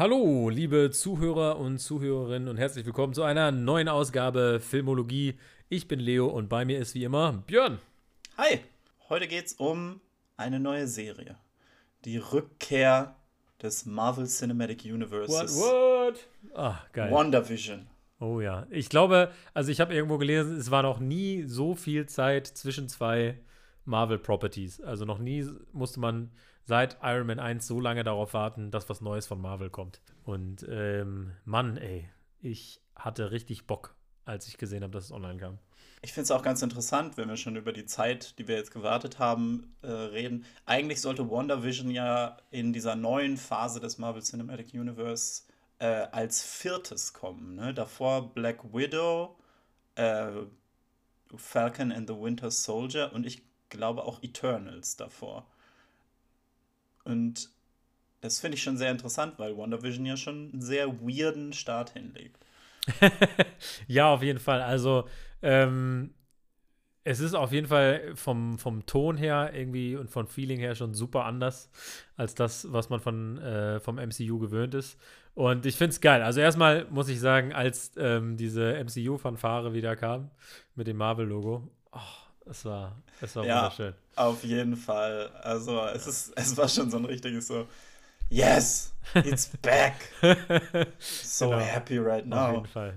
Hallo, liebe Zuhörer und Zuhörerinnen und herzlich willkommen zu einer neuen Ausgabe Filmologie. Ich bin Leo und bei mir ist wie immer Björn. Hi, heute geht's um eine neue Serie. Die Rückkehr des Marvel Cinematic Universes. What, what? Ah, geil. WandaVision. Oh ja, ich glaube, also ich habe irgendwo gelesen, es war noch nie so viel Zeit zwischen zwei Marvel Properties. Also noch nie musste man seit Iron Man 1 so lange darauf warten, dass was Neues von Marvel kommt. Und ähm, Mann, ey, ich hatte richtig Bock, als ich gesehen habe, dass es online kam. Ich finde es auch ganz interessant, wenn wir schon über die Zeit, die wir jetzt gewartet haben, äh, reden. Eigentlich sollte WandaVision ja in dieser neuen Phase des Marvel Cinematic Universe äh, als viertes kommen. Ne? Davor Black Widow, äh, Falcon and the Winter Soldier und ich glaube auch Eternals davor. Und das finde ich schon sehr interessant, weil WandaVision ja schon einen sehr weirden Start hinlegt. ja, auf jeden Fall. Also, ähm, es ist auf jeden Fall vom, vom Ton her irgendwie und vom Feeling her schon super anders als das, was man von, äh, vom MCU gewöhnt ist. Und ich finde es geil. Also erstmal muss ich sagen, als ähm, diese MCU-Fanfare wieder kam mit dem Marvel-Logo, oh, es war, es war ja, wunderschön. Auf jeden Fall. Also es ist, es war schon so ein richtiges so, yes, it's back. so genau. happy right now. Auf jeden Fall.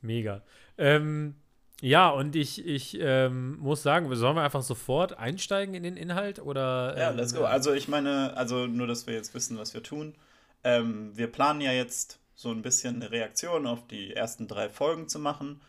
Mega. Ähm, ja, und ich, ich ähm, muss sagen, sollen wir einfach sofort einsteigen in den Inhalt oder? ja, let's go. Ähm, also ich meine, also nur, dass wir jetzt wissen, was wir tun. Ähm, wir planen ja jetzt so ein bisschen eine Reaktion auf die ersten drei Folgen zu machen.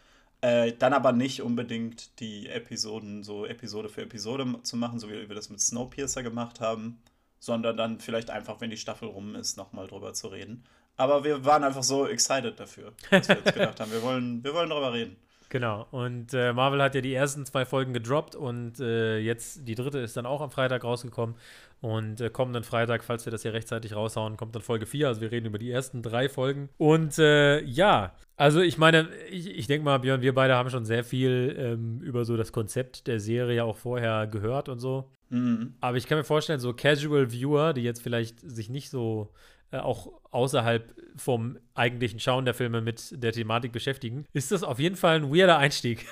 Äh, dann aber nicht unbedingt die Episoden so Episode für Episode zu machen, so wie wir das mit Snowpiercer gemacht haben, sondern dann vielleicht einfach, wenn die Staffel rum ist, nochmal drüber zu reden. Aber wir waren einfach so excited dafür, dass wir jetzt gedacht haben, wir wollen, wir wollen drüber reden. Genau, und äh, Marvel hat ja die ersten zwei Folgen gedroppt und äh, jetzt die dritte ist dann auch am Freitag rausgekommen. Und äh, kommenden Freitag, falls wir das hier rechtzeitig raushauen, kommt dann Folge 4. Also wir reden über die ersten drei Folgen. Und äh, ja, also ich meine, ich, ich denke mal, Björn, wir beide haben schon sehr viel ähm, über so das Konzept der Serie auch vorher gehört und so. Mhm. Aber ich kann mir vorstellen, so Casual Viewer, die jetzt vielleicht sich nicht so äh, auch außerhalb vom eigentlichen Schauen der Filme mit der Thematik beschäftigen, ist das auf jeden Fall ein weirder Einstieg.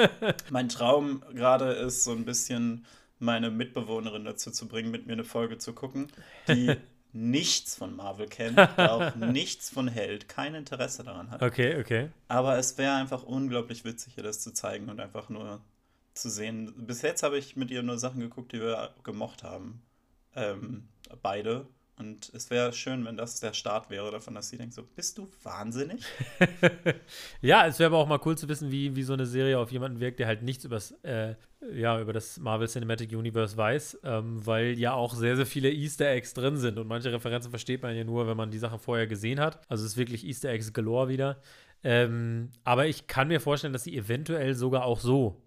mein Traum gerade ist so ein bisschen meine Mitbewohnerin dazu zu bringen, mit mir eine Folge zu gucken, die nichts von Marvel kennt, auch nichts von Held, kein Interesse daran hat. Okay, okay. Aber es wäre einfach unglaublich witzig, ihr das zu zeigen und einfach nur zu sehen. Bis jetzt habe ich mit ihr nur Sachen geguckt, die wir gemocht haben. Ähm, beide. Und es wäre schön, wenn das der Start wäre davon, dass sie denkt, so, bist du wahnsinnig? ja, es wäre aber auch mal cool zu wissen, wie, wie so eine Serie auf jemanden wirkt, der halt nichts übers, äh, ja, über das Marvel Cinematic Universe weiß, ähm, weil ja auch sehr, sehr viele Easter Eggs drin sind. Und manche Referenzen versteht man ja nur, wenn man die Sachen vorher gesehen hat. Also es ist wirklich Easter Eggs galore wieder. Ähm, aber ich kann mir vorstellen, dass sie eventuell sogar auch so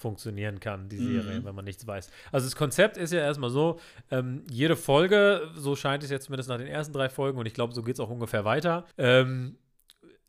funktionieren kann, die Serie, mhm. wenn man nichts weiß. Also das Konzept ist ja erstmal so, ähm, jede Folge, so scheint es jetzt zumindest nach den ersten drei Folgen, und ich glaube, so geht es auch ungefähr weiter, ähm,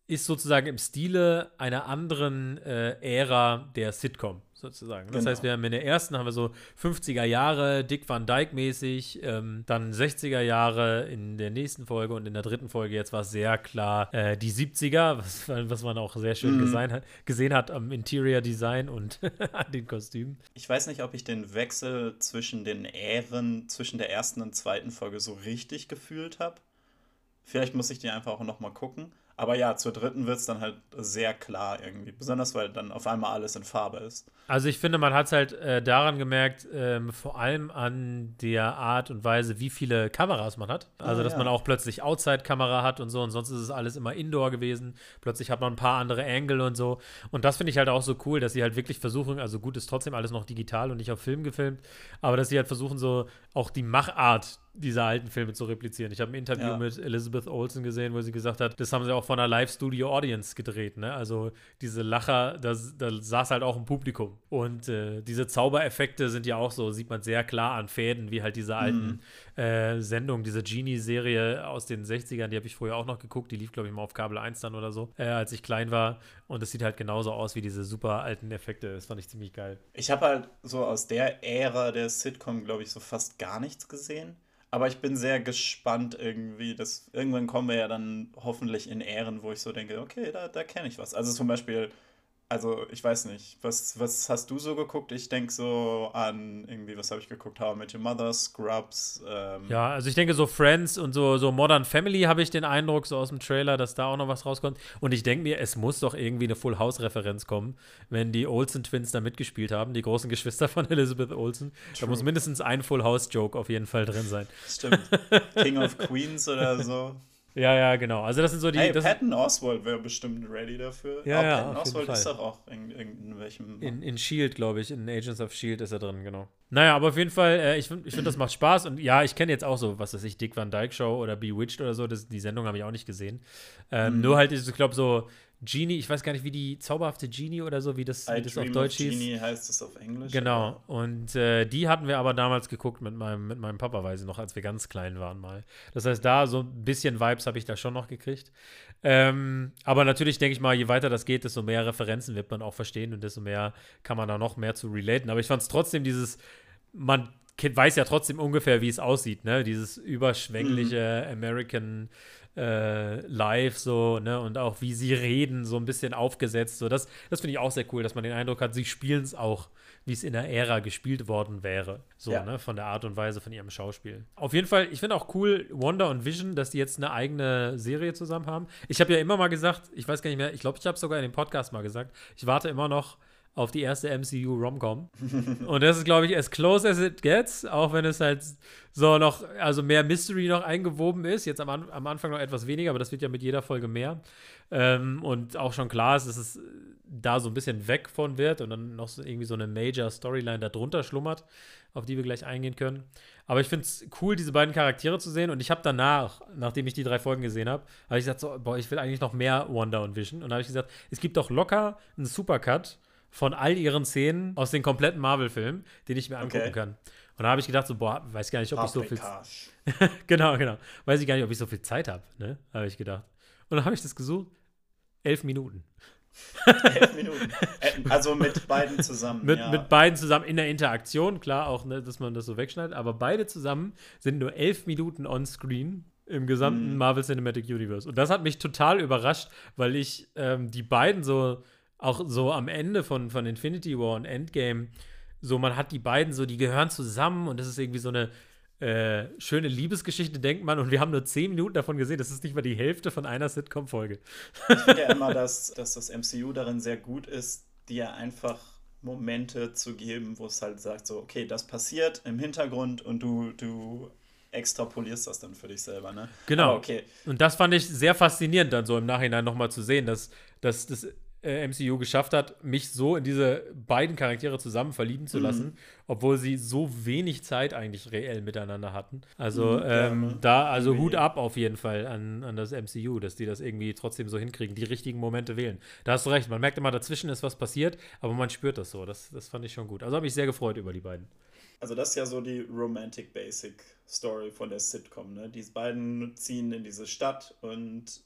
ist sozusagen im Stile einer anderen äh, Ära der Sitcom sozusagen. Das genau. heißt, wir haben in der ersten haben wir so 50er Jahre, Dick Van Dyke mäßig, ähm, dann 60er Jahre in der nächsten Folge und in der dritten Folge jetzt war es sehr klar äh, die 70er, was, was, man auch sehr schön gesehen, hat, gesehen hat am Interior Design und an den Kostümen. Ich weiß nicht, ob ich den Wechsel zwischen den Ähren, zwischen der ersten und zweiten Folge so richtig gefühlt habe. Vielleicht muss ich die einfach auch noch mal gucken. Aber ja, zur dritten wird es dann halt sehr klar irgendwie. Besonders, weil dann auf einmal alles in Farbe ist. Also ich finde, man hat es halt äh, daran gemerkt, ähm, vor allem an der Art und Weise, wie viele Kameras man hat. Also, ah, dass ja. man auch plötzlich Outside-Kamera hat und so. Und sonst ist es alles immer Indoor gewesen. Plötzlich hat man ein paar andere Angle und so. Und das finde ich halt auch so cool, dass sie halt wirklich versuchen, also gut, ist trotzdem alles noch digital und nicht auf Film gefilmt, aber dass sie halt versuchen, so auch die Machart diese alten Filme zu replizieren. Ich habe ein Interview ja. mit Elizabeth Olsen gesehen, wo sie gesagt hat, das haben sie auch von einer Live-Studio-Audience gedreht. Ne? Also diese Lacher, da, da saß halt auch ein Publikum. Und äh, diese Zaubereffekte sind ja auch so, sieht man sehr klar an Fäden, wie halt diese alten mhm. äh, Sendungen, diese Genie-Serie aus den 60ern, die habe ich früher auch noch geguckt. Die lief, glaube ich, mal auf Kabel 1 dann oder so, äh, als ich klein war. Und es sieht halt genauso aus wie diese super alten Effekte. Das fand ich ziemlich geil. Ich habe halt so aus der Ära der Sitcom, glaube ich, so fast gar nichts gesehen. Aber ich bin sehr gespannt irgendwie. Dass, irgendwann kommen wir ja dann hoffentlich in Ehren, wo ich so denke, okay, da, da kenne ich was. Also zum Beispiel also ich weiß nicht, was, was hast du so geguckt? Ich denke so an irgendwie, was habe ich geguckt? How I Met Your Mother, Scrubs. Ähm. Ja, also ich denke so Friends und so, so Modern Family habe ich den Eindruck, so aus dem Trailer, dass da auch noch was rauskommt. Und ich denke mir, es muss doch irgendwie eine Full House-Referenz kommen, wenn die Olsen Twins da mitgespielt haben, die großen Geschwister von Elizabeth Olsen. True. Da muss mindestens ein Full House-Joke auf jeden Fall drin sein. Stimmt. King of Queens oder so. Ja, ja, genau. Also das sind so die. Hey, Patton Oswald wäre bestimmt ready dafür. Ja, oh, ja, Patton Oswald ist doch auch in, in, welchem. In, in Shield, glaube ich. In Agents of Shield ist er drin, genau. Naja, aber auf jeden Fall, äh, ich finde, ich find, das macht Spaß. Und ja, ich kenne jetzt auch so, was weiß ich, Dick Van Dyke Show oder Bewitched oder so. Das, die Sendung habe ich auch nicht gesehen. Ähm, mhm. Nur halt, ich glaube, so Genie, ich weiß gar nicht, wie die zauberhafte Genie oder so, wie das, wie das auf Deutsch hieß. Genie heißt es auf Englisch. Genau. Und äh, die hatten wir aber damals geguckt mit meinem, mit meinem Papa, weiß ich noch, als wir ganz klein waren mal. Das heißt, da so ein bisschen Vibes habe ich da schon noch gekriegt. Ähm, aber natürlich denke ich mal, je weiter das geht, desto mehr Referenzen wird man auch verstehen und desto mehr kann man da noch mehr zu relaten. Aber ich fand es trotzdem dieses, man weiß ja trotzdem ungefähr, wie es aussieht, ne? Dieses überschwängliche mhm. American äh, live so, ne, und auch wie sie reden, so ein bisschen aufgesetzt. So, das, das finde ich auch sehr cool, dass man den Eindruck hat, sie spielen es auch, wie es in der Ära gespielt worden wäre. So, ja. ne, von der Art und Weise von ihrem Schauspiel. Auf jeden Fall, ich finde auch cool, Wonder und Vision, dass die jetzt eine eigene Serie zusammen haben. Ich habe ja immer mal gesagt, ich weiß gar nicht mehr, ich glaube, ich habe es sogar in dem Podcast mal gesagt, ich warte immer noch auf die erste MCU Romcom. und das ist, glaube ich, as close as it gets, auch wenn es halt so noch, also mehr Mystery noch eingewoben ist. Jetzt am, am Anfang noch etwas weniger, aber das wird ja mit jeder Folge mehr. Ähm, und auch schon klar ist, dass es da so ein bisschen weg von wird und dann noch so irgendwie so eine Major Storyline darunter schlummert, auf die wir gleich eingehen können. Aber ich finde es cool, diese beiden Charaktere zu sehen. Und ich habe danach, nachdem ich die drei Folgen gesehen habe, habe ich gesagt, so, boah, ich will eigentlich noch mehr Wonder und Vision. Und da habe ich gesagt, es gibt doch locker einen Supercut von all ihren Szenen aus den kompletten Marvel-Filmen, den ich mir angucken okay. kann. Und da habe ich gedacht, so, boah, weiß gar nicht, ob Public ich so viel. genau, genau. Weiß ich gar nicht, ob ich so viel Zeit habe, ne? Habe ich gedacht. Und dann habe ich das gesucht. Elf Minuten. Elf Minuten. Äh, also mit beiden zusammen. mit, ja. mit beiden zusammen in der Interaktion, klar, auch, ne, dass man das so wegschneidet, aber beide zusammen sind nur elf Minuten on screen im gesamten mm. Marvel Cinematic Universe. Und das hat mich total überrascht, weil ich ähm, die beiden so auch so am Ende von, von Infinity War und Endgame, so man hat die beiden so, die gehören zusammen und das ist irgendwie so eine äh, schöne Liebesgeschichte, denkt man. Und wir haben nur zehn Minuten davon gesehen. Das ist nicht mal die Hälfte von einer Sitcom-Folge. Ich finde ja immer, dass, dass das MCU darin sehr gut ist, dir einfach Momente zu geben, wo es halt sagt, so, okay, das passiert im Hintergrund und du, du extrapolierst das dann für dich selber, ne? Genau. Aber okay. Und das fand ich sehr faszinierend, dann so im Nachhinein nochmal zu sehen, dass, dass das äh, MCU geschafft hat, mich so in diese beiden Charaktere zusammen verlieben zu mhm. lassen, obwohl sie so wenig Zeit eigentlich reell miteinander hatten. Also mhm, ähm, da, also Hut ab auf jeden Fall an, an das MCU, dass die das irgendwie trotzdem so hinkriegen, die richtigen Momente wählen. Da hast du recht, man merkt immer, dazwischen ist was passiert, aber man spürt das so. Das, das fand ich schon gut. Also habe ich sehr gefreut über die beiden. Also das ist ja so die Romantic Basic Story von der Sitcom. Ne? Die beiden ziehen in diese Stadt und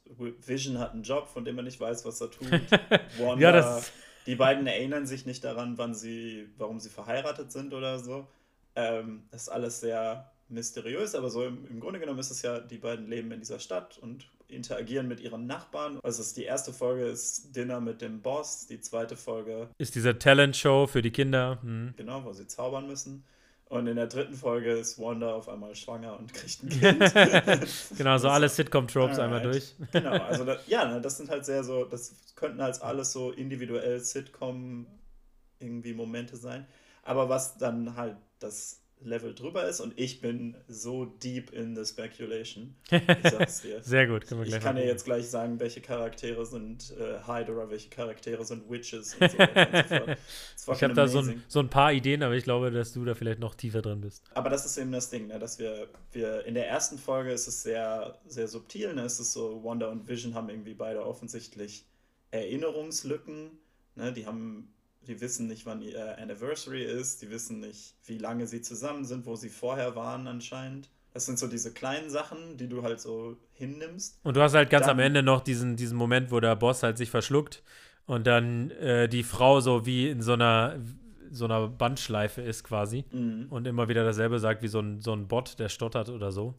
Vision hat einen Job, von dem er nicht weiß, was er tut. Wanda, ja, das die beiden erinnern sich nicht daran, wann sie, warum sie verheiratet sind oder so. Ähm, das ist alles sehr mysteriös, aber so im, im, Grunde genommen ist es ja, die beiden leben in dieser Stadt und interagieren mit ihren Nachbarn. Also ist die erste Folge ist Dinner mit dem Boss, die zweite Folge ist diese Talent-Show für die Kinder. Hm. Genau, wo sie zaubern müssen. Und in der dritten Folge ist Wanda auf einmal schwanger und kriegt ein Kind. genau, so alle Sitcom-Tropes einmal durch. genau, also da, ja, ne, das sind halt sehr so, das könnten halt alles so individuell Sitcom irgendwie Momente sein. Aber was dann halt das Level drüber ist und ich bin so deep in the speculation. Ich sag's dir. Sehr gut, können wir gleich Ich kann dir jetzt gleich sagen, welche Charaktere sind äh, Hydra, welche Charaktere sind Witches und so weiter so Ich habe da so ein, so ein, paar Ideen, aber ich glaube, dass du da vielleicht noch tiefer drin bist. Aber das ist eben das Ding, ne, dass wir, wir in der ersten Folge ist es sehr, sehr subtil, ne? Es ist so, Wanda und Vision haben irgendwie beide offensichtlich Erinnerungslücken. Ne? Die haben die wissen nicht, wann ihr Anniversary ist, die wissen nicht, wie lange sie zusammen sind, wo sie vorher waren anscheinend. Das sind so diese kleinen Sachen, die du halt so hinnimmst. Und du hast halt ganz dann, am Ende noch diesen, diesen Moment, wo der Boss halt sich verschluckt und dann äh, die Frau so wie in so einer so einer Bandschleife ist quasi Mhm. und immer wieder dasselbe sagt wie so ein, so ein Bot, der stottert oder so.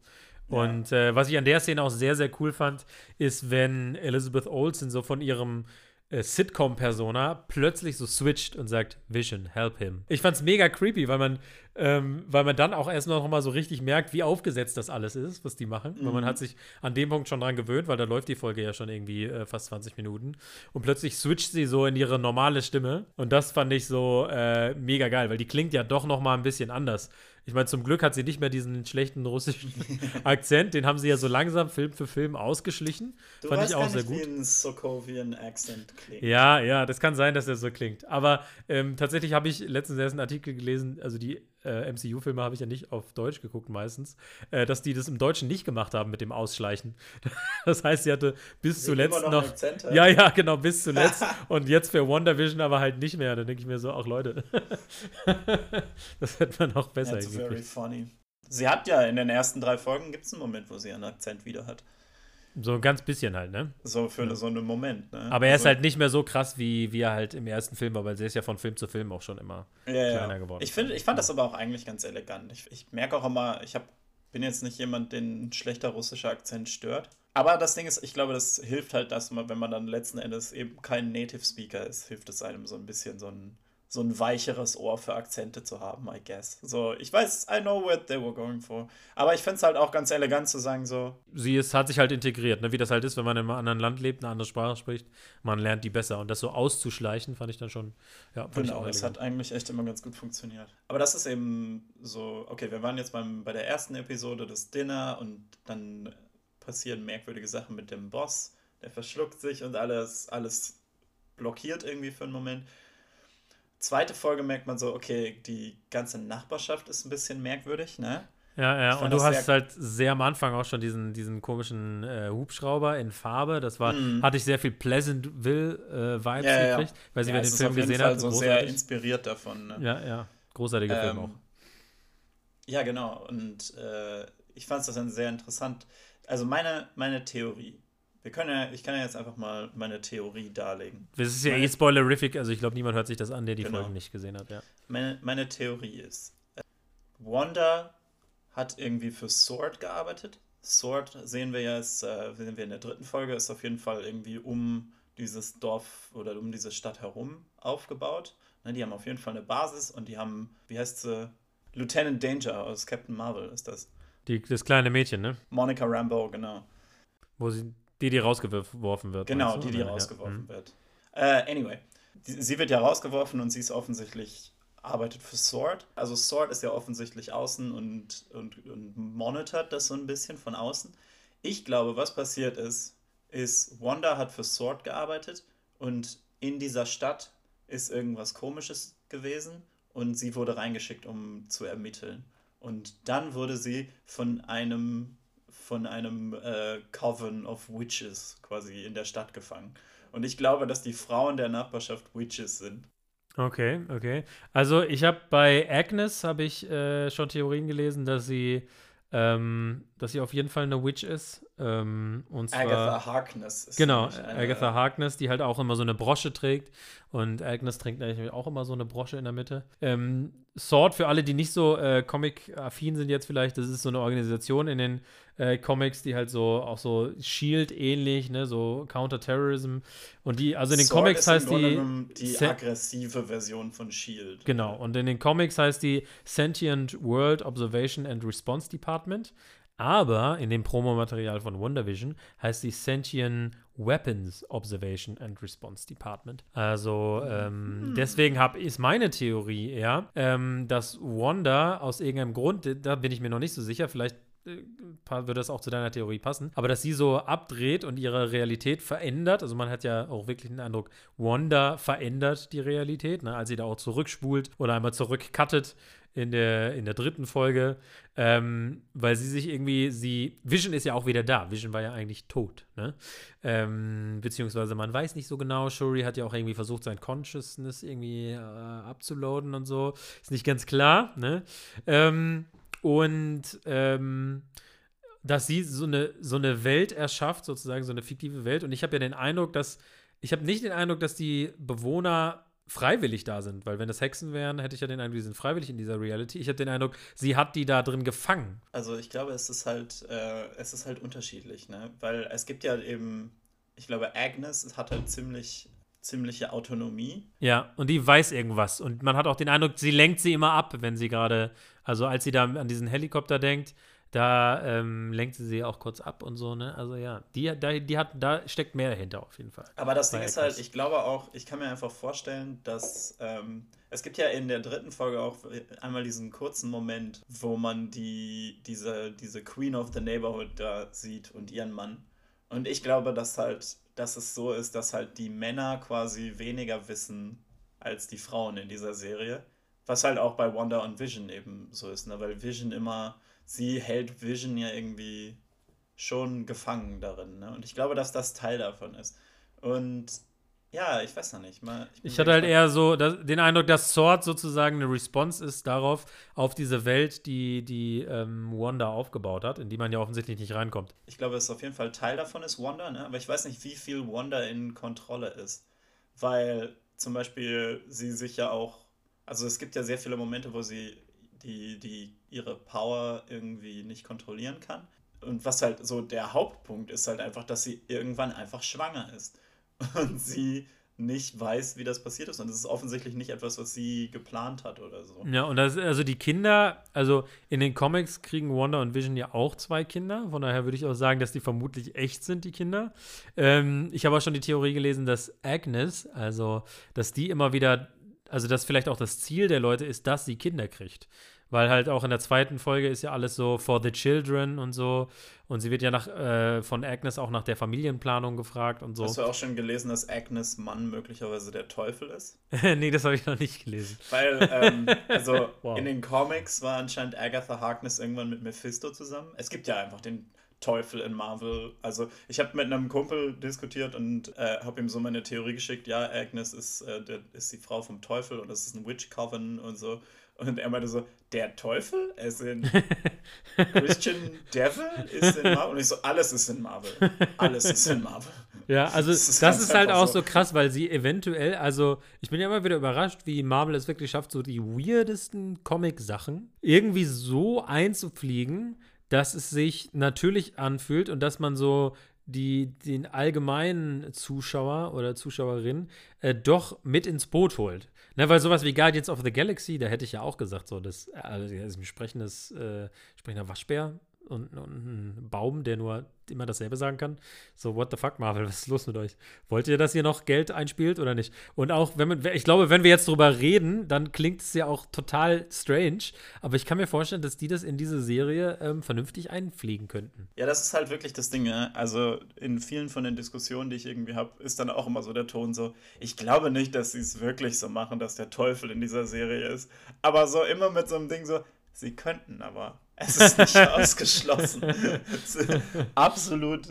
Und äh, was ich an der Szene auch sehr, sehr cool fand, ist, wenn Elizabeth Olsen so von ihrem äh, Sitcom-Persona plötzlich so switcht und sagt, Vision, help him. Ich fand's mega creepy, weil man, ähm, weil man dann auch erst noch mal so richtig merkt, wie aufgesetzt das alles ist, was die machen. Weil man Mhm. hat sich an dem Punkt schon dran gewöhnt, weil da läuft die Folge ja schon irgendwie äh, fast 20 Minuten. Und plötzlich switcht sie so in ihre normale Stimme. Und das fand ich so äh, mega geil, weil die klingt ja doch noch mal ein bisschen anders. Ich meine, zum Glück hat sie nicht mehr diesen schlechten russischen Akzent. Den haben sie ja so langsam Film für Film ausgeschlichen. Du Fand weißt ich auch sehr gut. wie ein Sokovian-Accent klingt. Ja, ja, das kann sein, dass er so klingt. Aber ähm, tatsächlich habe ich letztens erst einen Artikel gelesen, also die äh, MCU-Filme habe ich ja nicht auf Deutsch geguckt meistens, äh, dass die das im Deutschen nicht gemacht haben mit dem Ausschleichen. Das heißt, sie hatte bis Sie zuletzt noch. hat. ja, ja, genau, bis zuletzt. und jetzt für WandaVision aber halt nicht mehr. Da denke ich mir so, ach Leute, das hätte man auch besser That's very funny. Sie hat ja in den ersten drei Folgen gibt es einen Moment, wo sie einen Akzent wieder hat. So ein ganz bisschen halt, ne? So für so einen Moment. Ne? Aber er ist also, halt nicht mehr so krass, wie, wie er halt im ersten Film war, weil sie ist ja von Film zu Film auch schon immer. ja, ja. kleiner geworden. Ich, find, ich fand das aber auch eigentlich ganz elegant. Ich, ich merke auch immer, ich hab, bin jetzt nicht jemand, den ein schlechter russischer Akzent stört. Aber das Ding ist, ich glaube, das hilft halt, dass man, wenn man dann letzten Endes eben kein Native Speaker ist, hilft es einem so ein bisschen so ein, so ein weicheres Ohr für Akzente zu haben, I guess. So, ich weiß, I know what they were going for. Aber ich finde es halt auch ganz elegant zu sagen, so, sie ist, hat sich halt integriert, ne? wie das halt ist, wenn man in einem anderen Land lebt, eine andere Sprache spricht, man lernt die besser. Und das so auszuschleichen, fand ich dann schon, ja, Genau, das elegant. hat eigentlich echt immer ganz gut funktioniert. Aber das ist eben so, okay, wir waren jetzt beim, bei der ersten Episode des Dinner und dann passieren merkwürdige Sachen mit dem Boss, der verschluckt sich und alles, alles blockiert irgendwie für einen Moment. Zweite Folge merkt man so, okay, die ganze Nachbarschaft ist ein bisschen merkwürdig, ne? Ja, ja, und du hast halt sehr am Anfang auch schon diesen, diesen komischen äh, Hubschrauber in Farbe. Das war, Mhm. hatte ich sehr viel Pleasantville-Vibes Ja, ja, ja. gekriegt. Weiß nicht, Ja, wer den Film auf jeden gesehen Fall hat. so sehr inspiriert davon, ne? Ja, ja, großartiger Film Ähm, auch. Ja, genau. Und äh, ich fand es dann sehr interessant. Also meine, meine Theorie. Wir können ja, ich kann ja jetzt einfach mal meine Theorie darlegen. Das ist ja meine- eh spoilerific, also ich glaube, niemand hört sich das an, der die Genau. Folgen nicht gesehen hat, ja. Meine, meine Theorie ist, Wanda hat irgendwie für Sword gearbeitet. Sword sehen wir ja, ist, äh, sehen wir in der dritten Folge, ist auf jeden Fall irgendwie um dieses Dorf oder um diese Stadt herum aufgebaut. Ne, die haben auf jeden Fall eine Basis und die haben, wie heißt sie? Lieutenant Danger aus Captain Marvel ist das. Die, das kleine Mädchen, ne? Monica Rambeau, genau. Wo sie, die, die rausgeworfen wird. Genau, die, die Oder? Ja. rausgeworfen Mhm. wird. Äh, anyway, sie wird ja rausgeworfen und sie ist offensichtlich, arbeitet für Sword. Also Sword ist ja offensichtlich außen und, und, und monitort das so ein bisschen von außen. Ich glaube, was passiert ist, ist, Wanda hat für Sword gearbeitet und in dieser Stadt ist irgendwas Komisches gewesen und sie wurde reingeschickt, um zu ermitteln. Und dann wurde sie von einem von einem äh, Coven of Witches quasi in der Stadt gefangen. Und ich glaube, dass die Frauen der Nachbarschaft Witches sind. Okay, okay. Also ich habe bei Agnes habe ich äh, schon Theorien gelesen, dass sie, ähm, dass sie auf jeden Fall eine Witch ist. Ähm, und zwar Agatha Harkness ist genau Agatha Harkness, die halt auch immer so eine Brosche trägt und Agnes trägt eigentlich auch immer so eine Brosche in der Mitte. Ähm, Sword für alle, die nicht so äh, Comic-affin sind jetzt vielleicht, das ist so eine Organisation in den äh, Comics, die halt so auch so Shield ähnlich, ne, so Counterterrorism und die also in den Sword Comics heißt die die Se- aggressive Version von Shield. Genau, und in den Comics heißt die Sentient World Observation and Response Department. Aber in dem Promomaterial von WandaVision heißt die Sentient Weapons Observation and Response Department. Also ähm, deswegen hab, ist meine Theorie eher, ähm, dass Wanda aus irgendeinem Grund, da bin ich mir noch nicht so sicher, vielleicht würde das auch zu deiner Theorie passen, aber dass sie so abdreht und ihre Realität verändert. Also man hat ja auch wirklich den Eindruck, Wanda verändert die Realität, ne, als sie da auch zurückspult oder einmal zurückcuttet in der, in der dritten Folge, ähm, weil sie sich irgendwie, sie, Vision ist ja auch wieder da. Vision war ja eigentlich tot, ne? Ähm, beziehungsweise man weiß nicht so genau. Shuri hat ja auch irgendwie versucht, sein Consciousness irgendwie äh, abzuladen und so. Ist nicht ganz klar, ne? Ähm, und ähm, dass sie so eine, so eine Welt erschafft, sozusagen so eine fiktive Welt. Und ich habe ja den Eindruck, dass, ich habe nicht den Eindruck, dass die Bewohner freiwillig da sind. Weil wenn das Hexen wären, hätte ich ja den Eindruck, die sind freiwillig in dieser Reality. Ich habe den Eindruck, sie hat die da drin gefangen. Also ich glaube, es ist halt, äh, es ist halt unterschiedlich, ne? Weil es gibt ja eben, ich glaube, Agnes hat halt ziemlich ziemliche Autonomie. Ja, und die weiß irgendwas. Und man hat auch den Eindruck, sie lenkt sie immer ab, wenn sie gerade, also als sie da an diesen Helikopter denkt, da ähm, lenkt sie sie auch kurz ab und so, ne? Also ja, die, da, die hat, da steckt mehr dahinter auf jeden Fall. Aber das Ding ist halt, ich glaube auch, ich kann mir einfach vorstellen, dass ähm, es gibt ja in der dritten Folge auch einmal diesen kurzen Moment, wo man die, diese, diese Queen of the Neighborhood da sieht und ihren Mann. Und ich glaube, dass halt, dass es so ist, dass halt die Männer quasi weniger wissen als die Frauen in dieser Serie. Was halt auch bei Wanda und Vision eben so ist, ne? Weil Vision immer sie hält Vision ja irgendwie schon gefangen darin. Ne? Und ich glaube, dass das Teil davon ist. Und ja, ich weiß noch nicht. Mal, ich, ich hatte halt eher so das, den Eindruck, dass Sword sozusagen eine Response ist darauf, auf diese Welt, die, die ähm, Wanda aufgebaut hat, in die man ja offensichtlich nicht reinkommt. Ich glaube, es auf jeden Fall Teil davon ist Wanda, ne? aber ich weiß nicht, wie viel Wanda in Kontrolle ist. Weil zum Beispiel sie sich ja auch, also es gibt ja sehr viele Momente, wo sie die, die ihre Power irgendwie nicht kontrollieren kann. Und was halt so der Hauptpunkt ist halt einfach, dass sie irgendwann einfach schwanger ist. Und sie nicht weiß, wie das passiert ist. Und das ist offensichtlich nicht etwas, was sie geplant hat oder so. Ja, und das, also die Kinder, also in den Comics kriegen Wanda und Vision ja auch zwei Kinder. Von daher würde ich auch sagen, dass die vermutlich echt sind, die Kinder. Ähm, ich habe auch schon die Theorie gelesen, dass Agnes, also dass die immer wieder, also dass vielleicht auch das Ziel der Leute ist, dass sie Kinder kriegt. Weil halt auch in der zweiten Folge ist ja alles so for the children und so. Und sie wird ja nach, äh, von Agnes auch nach der Familienplanung gefragt und so. Hast du auch schon gelesen, dass Agnes Mann möglicherweise der Teufel ist? nee, das habe ich noch nicht gelesen. Weil, ähm, also wow. in den Comics war anscheinend Agatha Harkness irgendwann mit Mephisto zusammen. Es gibt ja einfach den Teufel in Marvel. Also ich habe mit einem Kumpel diskutiert und äh, habe ihm so meine Theorie geschickt, ja, Agnes ist, äh, der, ist die Frau vom Teufel und das ist ein Witch Coven und so. Und er meinte so, der Teufel ist in Christian Devil ist in Marvel. Und ich so, alles ist in Marvel. Alles ist in Marvel. Ja, also das ist, das ist halt auch so krass, weil sie eventuell, also ich bin ja immer wieder überrascht, wie Marvel es wirklich schafft, so die weirdesten Comic-Sachen irgendwie so einzufliegen, dass es sich natürlich anfühlt und dass man so die den allgemeinen Zuschauer oder Zuschauerin äh, doch mit ins Boot holt. Ne, weil sowas wie Guardians of the Galaxy, da hätte ich ja auch gesagt, so das, also das ist ein sprechendes, äh, sprechender Waschbär und, und ein Baum, der nur immer dasselbe sagen kann. So, what the fuck, Marvel, was ist los mit euch? Wollt ihr, dass ihr noch Geld einspielt oder nicht? Und auch, wenn man, ich glaube, wenn wir jetzt drüber reden, dann klingt es ja auch total strange. Aber ich kann mir vorstellen, dass die das in diese Serie ähm, vernünftig einfliegen könnten. Ja, das ist halt wirklich das Ding. Ne? Also in vielen von den Diskussionen, die ich irgendwie habe, ist dann auch immer so der Ton so, ich glaube nicht, dass sie es wirklich so machen, dass der Teufel in dieser Serie ist. Aber so immer mit so einem Ding so, sie könnten aber. Es ist nicht ausgeschlossen. absolut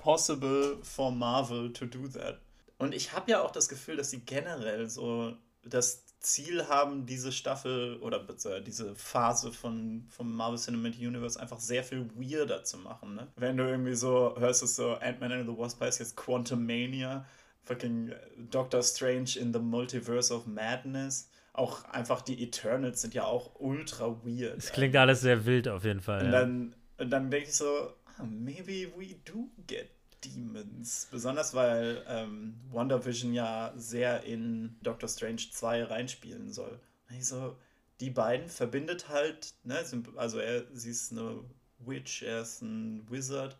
possible for Marvel to do that. Und ich habe ja auch das Gefühl, dass sie generell so das Ziel haben, diese Staffel oder diese Phase von, vom Marvel Cinematic Universe einfach sehr viel weirder zu machen. Ne? Wenn du irgendwie so hörst, es so Ant-Man and the Wasp heißt jetzt Quantum Mania, fucking Doctor Strange in the Multiverse of Madness auch einfach die Eternals sind ja auch ultra weird. Es klingt alles sehr wild auf jeden Fall. Und ja. dann, dann denke ich so, ah, maybe we do get Demons. Besonders weil ähm, WandaVision ja sehr in Doctor Strange 2 reinspielen soll. Und ich so, die beiden verbindet halt, ne, also er, sie ist eine Witch, er ist ein Wizard,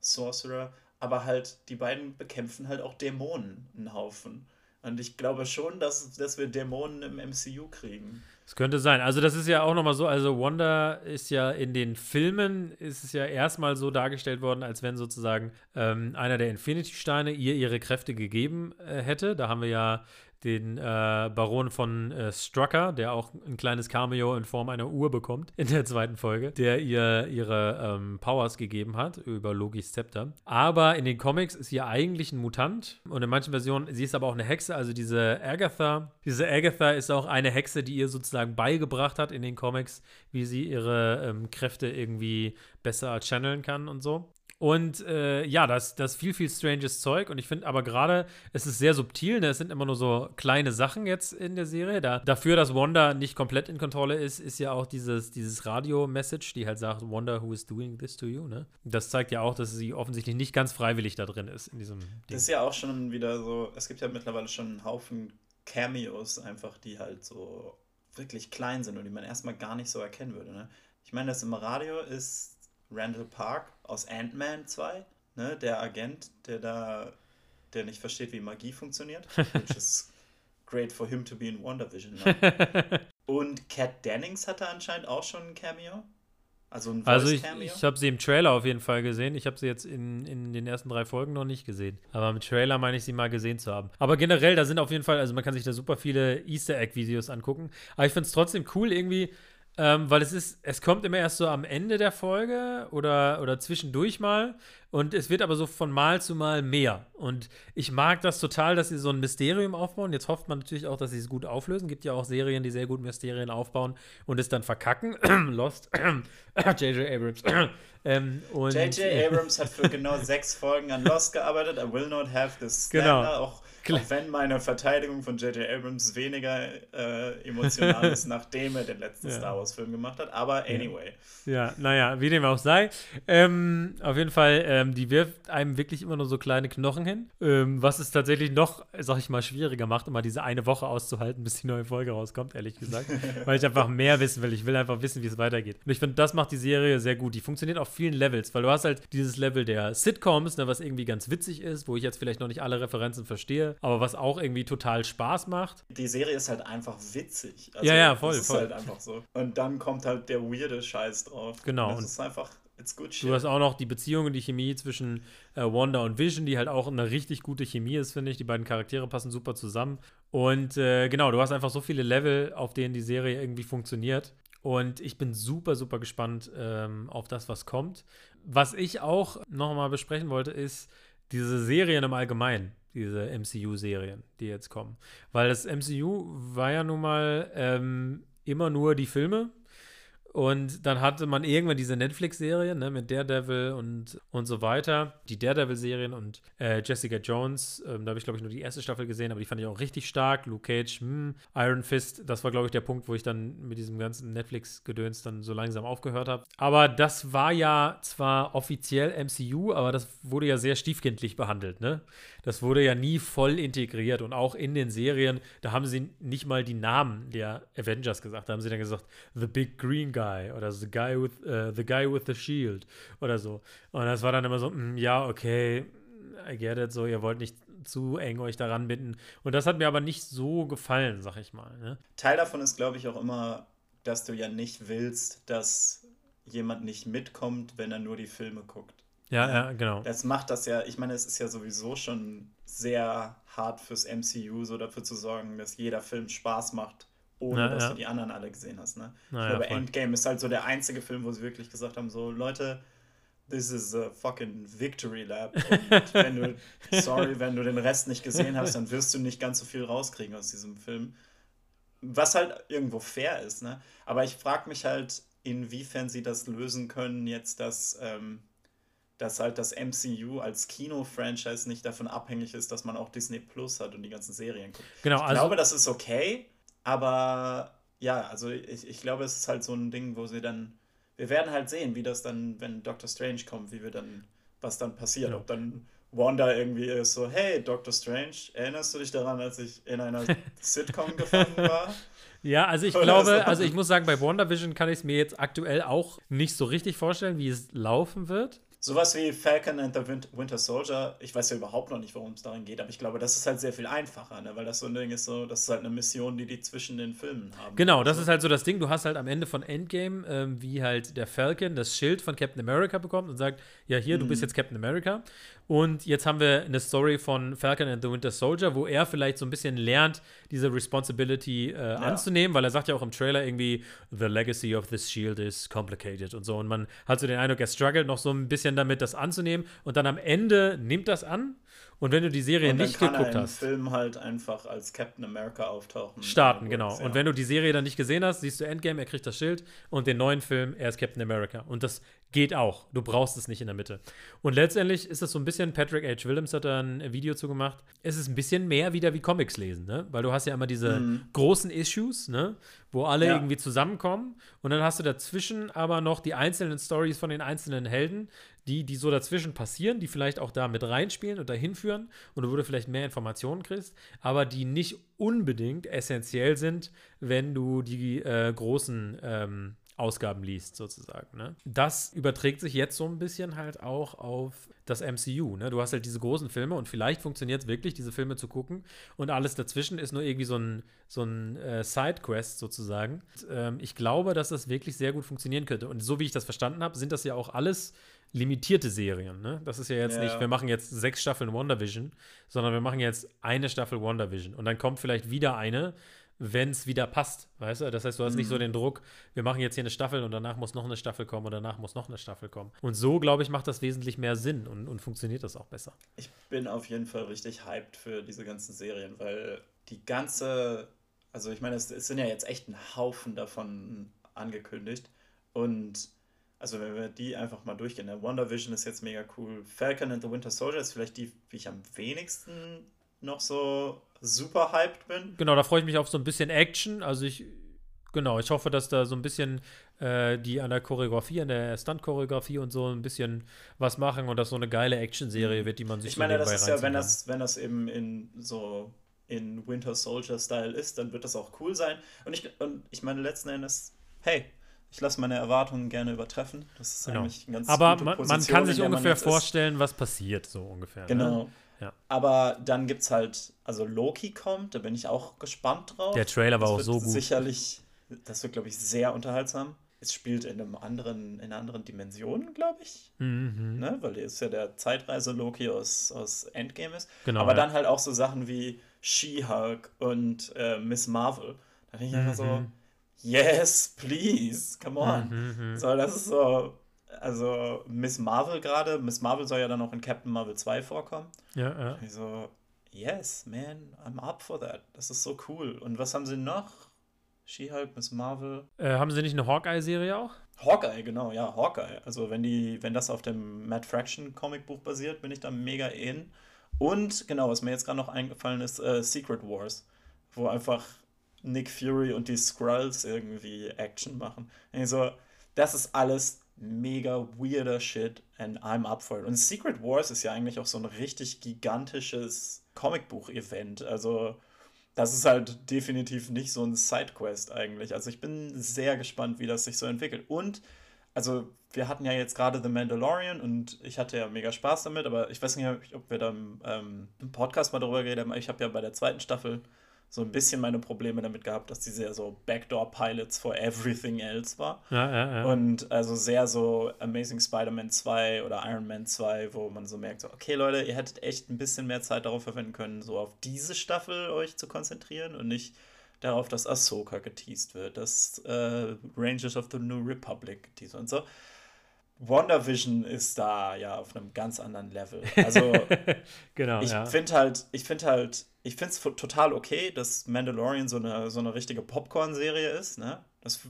Sorcerer, aber halt, die beiden bekämpfen halt auch Dämonen einen Haufen. Und ich glaube schon, dass, dass wir Dämonen im MCU kriegen. Es könnte sein. Also das ist ja auch nochmal so, also Wanda ist ja in den Filmen, ist es ja erstmal so dargestellt worden, als wenn sozusagen ähm, einer der Infinity-Steine ihr ihre Kräfte gegeben äh, hätte. Da haben wir ja den äh, Baron von äh, Strucker, der auch ein kleines Cameo in Form einer Uhr bekommt in der zweiten Folge, der ihr ihre ähm, Powers gegeben hat über Logis Zepter. Aber in den Comics ist sie eigentlich ein Mutant und in manchen Versionen, sie ist aber auch eine Hexe, also diese Agatha. Diese Agatha ist auch eine Hexe, die ihr sozusagen beigebracht hat in den Comics, wie sie ihre ähm, Kräfte irgendwie besser channeln kann und so. Und äh, ja, das, ist viel, viel stranges Zeug. Und ich finde aber gerade, es ist sehr subtil. Ne? Es sind immer nur so kleine Sachen jetzt in der Serie. Da, dafür, dass Wanda nicht komplett in Kontrolle ist, ist ja auch dieses, dieses Radio-Message, die halt sagt, Wanda, who is doing this to you? Ne? Das zeigt ja auch, dass sie offensichtlich nicht ganz freiwillig da drin ist in diesem Ding. Das ist ja auch schon wieder so, es gibt ja mittlerweile schon einen Haufen Cameos einfach, die halt so wirklich klein sind und die man erstmal gar nicht so erkennen würde. Ne? Ich meine, das im Radio ist Randall Park aus Ant-Man 2, ne? der Agent, der da, der nicht versteht, wie Magie funktioniert. Which is great for him to be in WandaVision. Ne? und Kat Dennings hatte anscheinend auch schon ein Cameo. Also ein Also ich, ich habe sie im Trailer auf jeden Fall gesehen. Ich habe sie jetzt in, in den ersten drei Folgen noch nicht gesehen. Aber im Trailer meine ich sie mal gesehen zu haben. Aber generell, da sind auf jeden Fall, also man kann sich da super viele Easter Egg-Videos angucken. Aber ich finde es trotzdem cool irgendwie, ähm, weil es ist, es kommt immer erst so am Ende der Folge oder, oder zwischendurch mal und es wird aber so von Mal zu Mal mehr. Und ich mag das total, dass sie so ein Mysterium aufbauen. Jetzt hofft man natürlich auch, dass sie es gut auflösen. Gibt ja auch Serien, die sehr gut Mysterien aufbauen und es dann verkacken. Lost. J.J. Abrams. ähm, J.J. Abrams hat für genau sechs Folgen an Lost gearbeitet. I will not have this genau. Auch auch wenn meine Verteidigung von J.J. Abrams weniger äh, emotional ist, nachdem er den letzten ja. Star Wars-Film gemacht hat. Aber anyway. Ja, naja, wie dem auch sei. Ähm, auf jeden Fall, ähm, die wirft einem wirklich immer nur so kleine Knochen hin. Ähm, was es tatsächlich noch, sag ich mal, schwieriger macht, immer diese eine Woche auszuhalten, bis die neue Folge rauskommt, ehrlich gesagt. Weil ich einfach mehr wissen will. Ich will einfach wissen, wie es weitergeht. Und ich finde, das macht die Serie sehr gut. Die funktioniert auf vielen Levels, weil du hast halt dieses Level der Sitcoms, ne, was irgendwie ganz witzig ist, wo ich jetzt vielleicht noch nicht alle Referenzen verstehe aber was auch irgendwie total Spaß macht. Die Serie ist halt einfach witzig. Also, ja, ja, voll. Das ist voll. halt einfach so. Und dann kommt halt der weirde Scheiß drauf. Genau. Und das ist einfach. It's good shit. Du hast auch noch die Beziehung und die Chemie zwischen äh, Wanda und Vision, die halt auch eine richtig gute Chemie ist, finde ich. Die beiden Charaktere passen super zusammen. Und äh, genau, du hast einfach so viele Level, auf denen die Serie irgendwie funktioniert. Und ich bin super, super gespannt ähm, auf das, was kommt. Was ich auch nochmal besprechen wollte, ist diese Serien im Allgemeinen diese MCU-Serien, die jetzt kommen. Weil das MCU war ja nun mal ähm, immer nur die Filme und dann hatte man irgendwann diese Netflix-Serien ne, mit Daredevil und, und so weiter. Die Daredevil-Serien und äh, Jessica Jones, ähm, da habe ich, glaube ich, nur die erste Staffel gesehen, aber die fand ich auch richtig stark. Luke Cage, mh, hm, Iron Fist, das war, glaube ich, der Punkt, wo ich dann mit diesem ganzen Netflix-Gedöns dann so langsam aufgehört habe. Aber das war ja zwar offiziell MCU, aber das wurde ja sehr stiefkindlich behandelt, ne? Das wurde ja nie voll integriert und auch in den Serien, da haben sie nicht mal die Namen der Avengers gesagt. Da haben sie dann gesagt, The Big Green Guy oder The Guy with, uh, the, guy with the Shield oder so. Und das war dann immer so, mm, ja, okay, I get it, so, ihr wollt nicht zu eng euch daran binden. Und das hat mir aber nicht so gefallen, sag ich mal. Ne? Teil davon ist, glaube ich, auch immer, dass du ja nicht willst, dass jemand nicht mitkommt, wenn er nur die Filme guckt. Ja, ja, genau. Das macht das ja, ich meine, es ist ja sowieso schon sehr hart fürs MCU, so dafür zu sorgen, dass jeder Film Spaß macht, ohne ja, dass ja. du die anderen alle gesehen hast. Ne? Na, ich glaube, ja, Endgame ist halt so der einzige Film, wo sie wirklich gesagt haben: so, Leute, this is a fucking Victory Lab. Und wenn du, sorry, wenn du den Rest nicht gesehen hast, dann wirst du nicht ganz so viel rauskriegen aus diesem Film. Was halt irgendwo fair ist, ne? Aber ich frage mich halt, inwiefern sie das lösen können, jetzt, dass. Ähm, dass halt das MCU als Kino-Franchise nicht davon abhängig ist, dass man auch Disney Plus hat und die ganzen Serien guckt. Genau, ich also glaube, das ist okay, aber ja, also ich, ich glaube, es ist halt so ein Ding, wo sie dann, wir werden halt sehen, wie das dann, wenn Doctor Strange kommt, wie wir dann, was dann passiert, ja. ob dann Wanda irgendwie ist so, hey, Doctor Strange, erinnerst du dich daran, als ich in einer Sitcom gefangen war? Ja, also ich glaube, also ich muss sagen, bei WandaVision kann ich es mir jetzt aktuell auch nicht so richtig vorstellen, wie es laufen wird. Sowas wie Falcon and the Winter Soldier, ich weiß ja überhaupt noch nicht, worum es darin geht, aber ich glaube, das ist halt sehr viel einfacher, ne? weil das so ein Ding ist, so, das ist halt eine Mission, die die zwischen den Filmen haben. Genau, das also. ist halt so das Ding. Du hast halt am Ende von Endgame, ähm, wie halt der Falcon das Schild von Captain America bekommt und sagt, ja, hier, mhm. du bist mhm. jetzt Captain America. Und jetzt haben wir eine Story von Falcon and the Winter Soldier, wo er vielleicht so ein bisschen lernt, diese Responsibility äh, ja. anzunehmen, weil er sagt ja auch im Trailer irgendwie, The legacy of this shield is complicated und so. Und man hat so den Eindruck, er struggelt noch so ein bisschen damit, das anzunehmen. Und dann am Ende nimmt das an und wenn du die Serie nicht geguckt hast. Film halt einfach als Captain America auftauchen. Starten, genau. Ja. Und wenn du die Serie dann nicht gesehen hast, siehst du Endgame, er kriegt das Schild und den neuen Film, er ist Captain America. Und das Geht auch. Du brauchst es nicht in der Mitte. Und letztendlich ist es so ein bisschen, Patrick H. Williams hat da ein Video zu gemacht. Es ist ein bisschen mehr wieder wie Comics lesen, ne? Weil du hast ja immer diese mhm. großen Issues, ne? Wo alle ja. irgendwie zusammenkommen. Und dann hast du dazwischen aber noch die einzelnen Stories von den einzelnen Helden, die, die so dazwischen passieren, die vielleicht auch da mit reinspielen und dahin führen und du würde vielleicht mehr Informationen kriegst, aber die nicht unbedingt essentiell sind, wenn du die äh, großen ähm, Ausgaben liest, sozusagen. Ne? Das überträgt sich jetzt so ein bisschen halt auch auf das MCU. Ne? Du hast halt diese großen Filme und vielleicht funktioniert es wirklich, diese Filme zu gucken und alles dazwischen ist nur irgendwie so ein, so ein äh, Sidequest sozusagen. Und, ähm, ich glaube, dass das wirklich sehr gut funktionieren könnte. Und so wie ich das verstanden habe, sind das ja auch alles limitierte Serien. Ne? Das ist ja jetzt ja. nicht, wir machen jetzt sechs Staffeln WandaVision, sondern wir machen jetzt eine Staffel WandaVision. Und dann kommt vielleicht wieder eine, wenn es wieder passt, weißt du? Das heißt, du hast mhm. nicht so mhm. den Druck, wir machen jetzt hier eine Staffel und danach muss noch eine Staffel kommen und danach muss noch eine Staffel kommen. Und so, glaube ich, macht das wesentlich mehr Sinn und, und funktioniert das auch besser. Ich bin auf jeden Fall richtig hyped für diese ganzen Serien, weil die ganze, also ich meine, es, es sind ja jetzt echt ein Haufen davon angekündigt und also wenn wir die einfach mal durchgehen, ne? Wonder Vision ist jetzt mega cool, Falcon and the Winter Soldier ist vielleicht die, wie ich am wenigsten noch so super hyped bin. Genau, da freue ich mich auf so ein bisschen Action. Also ich, genau, ich hoffe, dass da so ein bisschen äh, die an der Choreografie, an der Stunt-Choreografie und so ein bisschen was machen und das so eine geile Action-Serie wird, die man sich Ich meine, das ist ja, wenn das, wenn das eben in so in Winter Soldier-Style ist, dann wird das auch cool sein. Und ich, und ich meine, letzten Endes, hey, ich lasse meine Erwartungen gerne übertreffen. Das ist genau. eigentlich ein ganz Aber man, man, kann sich ungefähr vorstellen, ist. was passiert, so ungefähr. Ne? Genau. Ne? Ja. Aber dann gibt es halt, also Loki kommt, da bin ich auch gespannt drauf. Der Trailer war das auch so gut. Sicherlich, das wird, glaube ich, sehr unterhaltsam. Es spielt in einem anderen, in einer anderen Dimension, glaube ich. Mhm. Ne? Weil der ist ja der Zeitreise-Loki aus, aus Endgame ist. Genau, Aber ja. dann halt auch so Sachen wie She-Hulk und äh, Miss Marvel. Da denke ich mhm. einfach so, mhm. yes, please, come on. Mhm, mhm. so, das ist so, also Miss Marvel gerade, Miss Marvel soll ja dann auch in Captain Marvel 2 vorkommen. Ja, ja. Ich so, yes, man, I'm up for that. Das ist so cool. Und was haben sie noch? She-Hulk, Miss Marvel. Äh, haben sie nicht eine Hawkeye-Serie auch? Hawkeye, genau, ja, Hawkeye. Also wenn die, wenn das auf dem Matt Fraction Comicbuch basiert, bin ich da mega in. Und genau, was mir jetzt gerade noch eingefallen ist, äh, Secret Wars, wo einfach Nick Fury und die Skrulls irgendwie Action machen. Also, das ist alles mega weirder Shit and I'm up for it. Und Secret Wars ist ja eigentlich auch so ein richtig gigantisches Comicbuch-Event. Also, das ist halt definitiv nicht so ein Sidequest eigentlich. Also, ich bin sehr gespannt, wie das sich so entwickelt. Und, also, wir hatten ja jetzt gerade The Mandalorian und ich hatte ja mega Spaß damit, aber ich weiß nicht, ob wir da im, ähm, im Podcast mal darüber geredet haben. Ich habe ja bei der zweiten Staffel so ein bisschen meine Probleme damit gehabt, dass die sehr so Backdoor-Pilots for everything else war. Ja, ja, ja. Und also sehr so Amazing Spider-Man 2 oder Iron Man 2, wo man so merkt, so, okay Leute, ihr hättet echt ein bisschen mehr Zeit darauf verwenden können, so auf diese Staffel euch zu konzentrieren und nicht darauf, dass Ahsoka geteased wird, dass äh, Rangers of the New Republic geteased und so. WandaVision ist da ja auf einem ganz anderen Level. Also genau, ich ja. finde halt, ich finde halt, ich finde es total okay, dass Mandalorian so eine, so eine richtige Popcorn-Serie ist. Ne? Das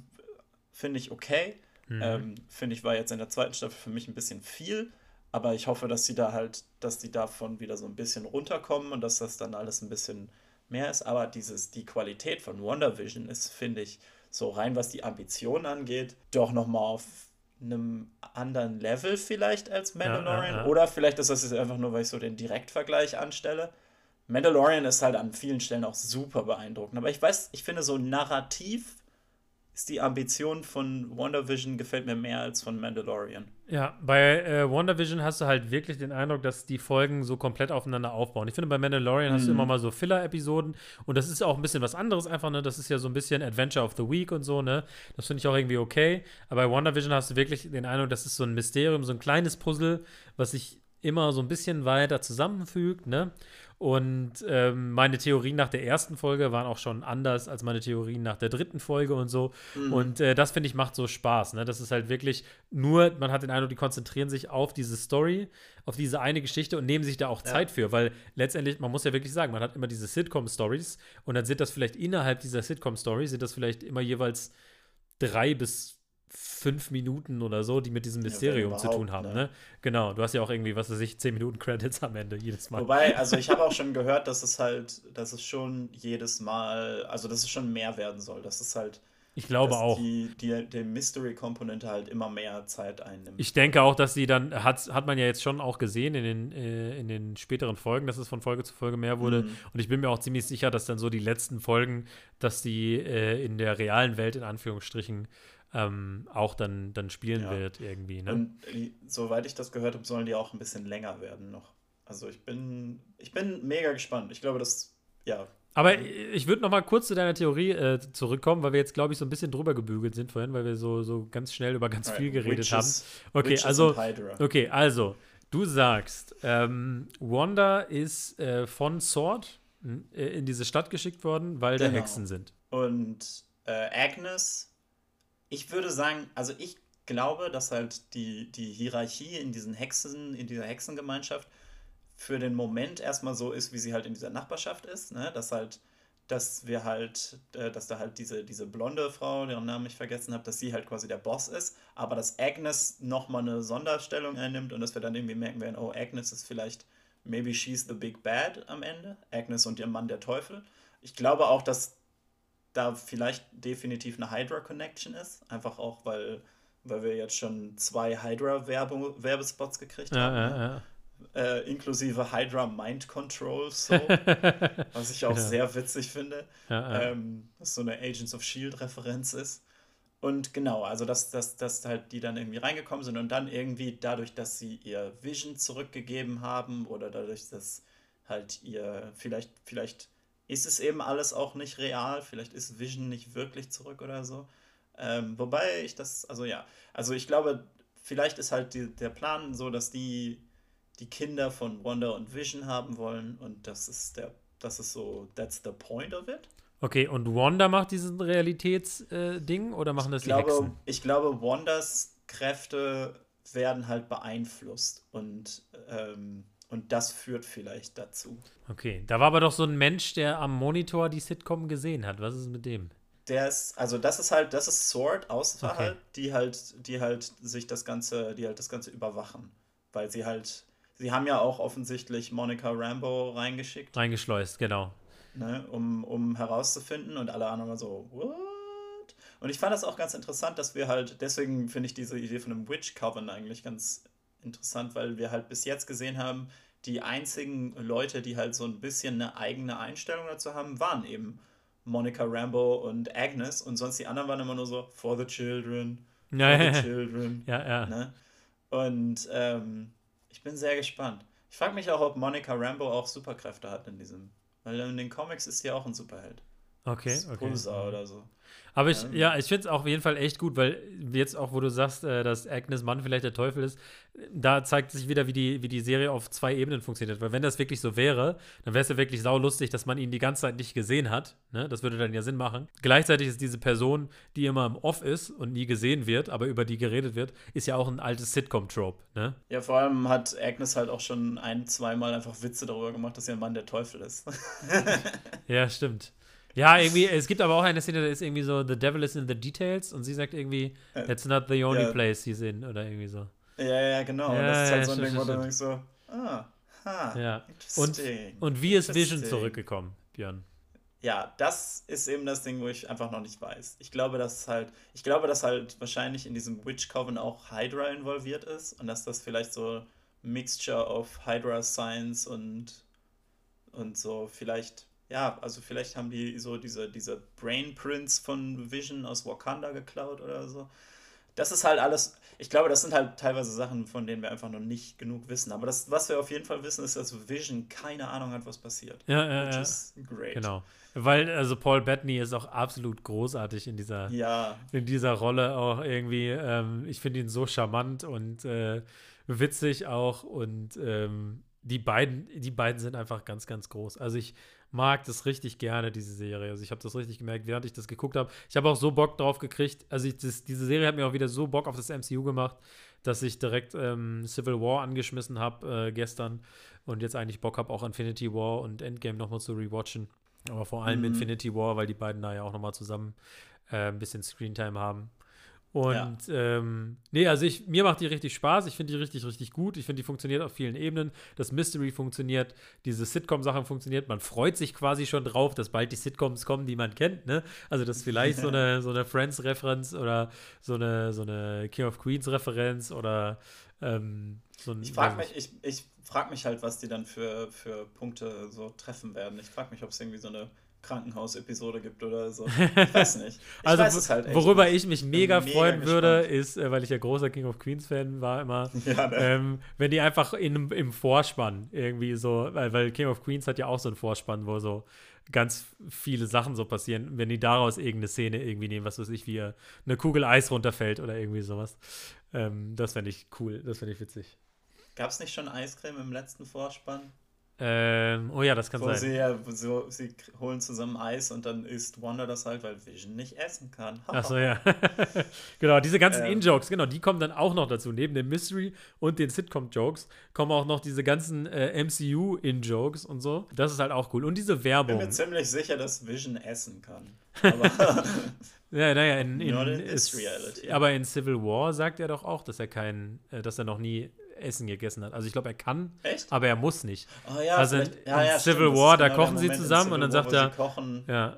finde ich okay. Mhm. Ähm, finde ich, war jetzt in der zweiten Staffel für mich ein bisschen viel. Aber ich hoffe, dass sie da halt, dass die davon wieder so ein bisschen runterkommen und dass das dann alles ein bisschen mehr ist. Aber dieses, die Qualität von WandaVision ist, finde ich, so rein, was die Ambition angeht, doch nochmal auf einem anderen Level vielleicht als Mandalorian. Ja, ja, ja. Oder vielleicht ist das jetzt einfach nur, weil ich so den Direktvergleich anstelle. Mandalorian ist halt an vielen Stellen auch super beeindruckend. Aber ich weiß, ich finde so narrativ ist die Ambition von WandaVision gefällt mir mehr als von Mandalorian. Ja, bei äh, WandaVision hast du halt wirklich den Eindruck, dass die Folgen so komplett aufeinander aufbauen. Ich finde, bei Mandalorian mhm. hast du mhm. immer mal so Filler-Episoden und das ist auch ein bisschen was anderes einfach, ne? Das ist ja so ein bisschen Adventure of the Week und so, ne? Das finde ich auch irgendwie okay. Aber bei WandaVision hast du wirklich den Eindruck, das ist so ein Mysterium, so ein kleines Puzzle, was sich immer so ein bisschen weiter zusammenfügt, ne? Und ähm, meine Theorien nach der ersten Folge waren auch schon anders als meine Theorien nach der dritten Folge und so. Mhm. Und äh, das finde ich macht so Spaß. Ne? Das ist halt wirklich nur, man hat den Eindruck, die konzentrieren sich auf diese Story, auf diese eine Geschichte und nehmen sich da auch ja. Zeit für, weil letztendlich, man muss ja wirklich sagen, man hat immer diese Sitcom-Stories und dann sind das vielleicht innerhalb dieser Sitcom-Story, sind das vielleicht immer jeweils drei bis fünf Minuten oder so, die mit diesem Mysterium ja, zu tun haben. Ne? ne? Genau, du hast ja auch irgendwie, was weiß ich, zehn Minuten Credits am Ende jedes Mal. Wobei, also ich habe auch schon gehört, dass es halt, dass es schon jedes Mal, also dass es schon mehr werden soll. Dass es halt ich glaube dass auch. Die, die, die Mystery-Komponente halt immer mehr Zeit einnimmt. Ich denke auch, dass sie dann, hat, hat man ja jetzt schon auch gesehen in den, äh, in den späteren Folgen, dass es von Folge zu Folge mehr wurde. Mhm. Und ich bin mir auch ziemlich sicher, dass dann so die letzten Folgen, dass die äh, in der realen Welt in Anführungsstrichen ähm, auch dann, dann spielen ja. wird irgendwie. Ne? Und soweit ich das gehört habe, sollen die auch ein bisschen länger werden noch. Also ich bin, ich bin mega gespannt. Ich glaube, das, ja, aber ich würde noch mal kurz zu deiner Theorie äh, zurückkommen, weil wir jetzt, glaube ich, so ein bisschen drüber gebügelt sind vorhin, weil wir so, so ganz schnell über ganz viel geredet Witches, haben. Okay, Witches also, okay, also, du sagst, ähm, Wanda ist äh, von Sword äh, in diese Stadt geschickt worden, weil genau. da Hexen sind. Und äh, Agnes, ich würde sagen, also ich glaube, dass halt die, die Hierarchie in diesen Hexen, in dieser Hexengemeinschaft für den Moment erstmal so ist, wie sie halt in dieser Nachbarschaft ist, ne? Dass halt, dass wir halt, äh, dass da halt diese, diese blonde Frau, deren Namen ich vergessen habe, dass sie halt quasi der Boss ist, aber dass Agnes nochmal eine Sonderstellung einnimmt und dass wir dann irgendwie merken werden, oh, Agnes ist vielleicht, maybe she's the big bad am Ende, Agnes und ihr Mann der Teufel. Ich glaube auch, dass da vielleicht definitiv eine Hydra-Connection ist, einfach auch, weil, weil wir jetzt schon zwei Hydra-Werbespots gekriegt ja, haben. Ja, ja äh, inklusive Hydra Mind Control, so, was ich auch sehr witzig finde. Ähm, was so eine Agents of Shield-Referenz ist. Und genau, also dass, dass, dass halt die dann irgendwie reingekommen sind und dann irgendwie dadurch, dass sie ihr Vision zurückgegeben haben oder dadurch, dass halt ihr, vielleicht, vielleicht ist es eben alles auch nicht real, vielleicht ist Vision nicht wirklich zurück oder so. Ähm, wobei ich das, also ja, also ich glaube, vielleicht ist halt die, der Plan so, dass die die Kinder von Wanda und Vision haben wollen und das ist der, das ist so, that's the point of it. Okay, und Wanda macht diesen Realitätsding äh, oder machen das ich die glaube, Hexen? Ich glaube, Wandas Kräfte werden halt beeinflusst und, ähm, und das führt vielleicht dazu. Okay, da war aber doch so ein Mensch, der am Monitor die Sitcom gesehen hat. Was ist mit dem? Der ist, also das ist halt, das ist Sword außerhalb, okay. die halt, die halt sich das Ganze, die halt das Ganze überwachen. Weil sie halt Sie haben ja auch offensichtlich Monica Rambo reingeschickt. Reingeschleust, genau. Ne, um, um herauszufinden und alle anderen waren so, what? Und ich fand das auch ganz interessant, dass wir halt, deswegen finde ich diese Idee von einem Witch Coven eigentlich ganz interessant, weil wir halt bis jetzt gesehen haben, die einzigen Leute, die halt so ein bisschen eine eigene Einstellung dazu haben, waren eben Monica Rambo und Agnes und sonst die anderen waren immer nur so, for the children, for ja, the children. Ja, ja. Ne? Und ähm, ich bin sehr gespannt. Ich frage mich auch, ob Monica Rambo auch Superkräfte hat in diesem. Weil in den Comics ist sie auch ein Superheld. Okay, okay. Pulsar oder so. Aber ich, ja, ich finde es auch auf jeden Fall echt gut, weil jetzt auch, wo du sagst, äh, dass Agnes Mann vielleicht der Teufel ist, da zeigt sich wieder, wie die, wie die Serie auf zwei Ebenen funktioniert. Weil wenn das wirklich so wäre, dann wäre es ja wirklich saulustig, dass man ihn die ganze Zeit nicht gesehen hat. Ne? Das würde dann ja Sinn machen. Gleichzeitig ist diese Person, die immer im Off ist und nie gesehen wird, aber über die geredet wird, ist ja auch ein altes Sitcom-Trope. Ne? Ja, vor allem hat Agnes halt auch schon ein, zweimal einfach Witze darüber gemacht, dass ihr Mann der Teufel ist. ja, stimmt. Ja, irgendwie, es gibt aber auch eine Szene, da ist irgendwie so, the devil is in the details und sie sagt irgendwie, äh, that's not the only ja. place he's in oder irgendwie so. Ja, ja, genau. Ja, das ist halt ja, so ein Ding, wo du denkst so, ah, ha, ja. Und, und wie ist Vision zurückgekommen, Björn? Ja, das ist eben das Ding, wo ich einfach noch nicht weiß. Ich glaube, dass halt, ich glaube, dass halt wahrscheinlich in diesem Witch Coven auch Hydra involviert ist und dass das vielleicht so Mixture of Hydra Science und, und so vielleicht ja, also vielleicht haben die so diese, diese Brainprints von Vision aus Wakanda geklaut oder so. Das ist halt alles, ich glaube, das sind halt teilweise Sachen, von denen wir einfach noch nicht genug wissen. Aber das, was wir auf jeden Fall wissen, ist, dass Vision keine Ahnung hat, was passiert. Ja, ja, Which ja. is great. Genau. Weil, also Paul Bettany ist auch absolut großartig in dieser, ja. in dieser Rolle auch irgendwie. Ähm, ich finde ihn so charmant und äh, witzig auch und ähm, die beiden, die beiden sind einfach ganz, ganz groß. Also ich mag das richtig gerne, diese Serie. Also ich habe das richtig gemerkt, während ich das geguckt habe. Ich habe auch so Bock drauf gekriegt. Also ich, das, diese Serie hat mir auch wieder so Bock auf das MCU gemacht, dass ich direkt ähm, Civil War angeschmissen habe äh, gestern und jetzt eigentlich Bock habe, auch Infinity War und Endgame nochmal zu rewatchen. Aber vor allem mhm. Infinity War, weil die beiden da ja auch nochmal zusammen äh, ein bisschen Screentime haben. Und ja. ähm, nee, also ich, mir macht die richtig Spaß. Ich finde die richtig, richtig gut. Ich finde, die funktioniert auf vielen Ebenen. Das Mystery funktioniert, diese Sitcom-Sachen funktioniert. Man freut sich quasi schon drauf, dass bald die Sitcoms kommen, die man kennt. Ne? Also, dass vielleicht so eine, so eine Friends-Referenz oder so eine, so eine King of Queens-Referenz oder ähm, so ein. Ich frage mich, ich, ich frag mich halt, was die dann für, für Punkte so treffen werden. Ich frage mich, ob es irgendwie so eine Krankenhausepisode gibt oder so. Ich weiß nicht. Ich also, weiß halt worüber nicht. ich mich mega, mega freuen gespannt. würde, ist, äh, weil ich ja großer King of Queens-Fan war immer, ja, ne? ähm, wenn die einfach in, im Vorspann irgendwie so, weil, weil King of Queens hat ja auch so einen Vorspann, wo so ganz viele Sachen so passieren, wenn die daraus irgendeine Szene irgendwie nehmen, was weiß ich, wie eine Kugel Eis runterfällt oder irgendwie sowas. Ähm, das fände ich cool, das fände ich witzig. Gab es nicht schon Eiscreme im letzten Vorspann? Ähm, oh ja, das kann wo sein. Sie, ja, so, sie holen zusammen Eis und dann isst Wanda das halt, weil Vision nicht essen kann. Achso, ja. genau, diese ganzen ähm. In-Jokes, genau, die kommen dann auch noch dazu. Neben dem Mystery und den Sitcom-Jokes kommen auch noch diese ganzen äh, MCU-In-Jokes und so. Das ist halt auch cool. Und diese Werbung. Ich bin mir ziemlich sicher, dass Vision essen kann. Aber. ja, naja, in, in, in ist, aber in Civil War sagt er doch auch, dass er kein, äh, dass er noch nie Essen gegessen hat. Also ich glaube, er kann, Echt? aber er muss nicht. Oh, ja, also in, ja, ja, Civil War, da genau kochen sie zusammen und dann sagt er, ja,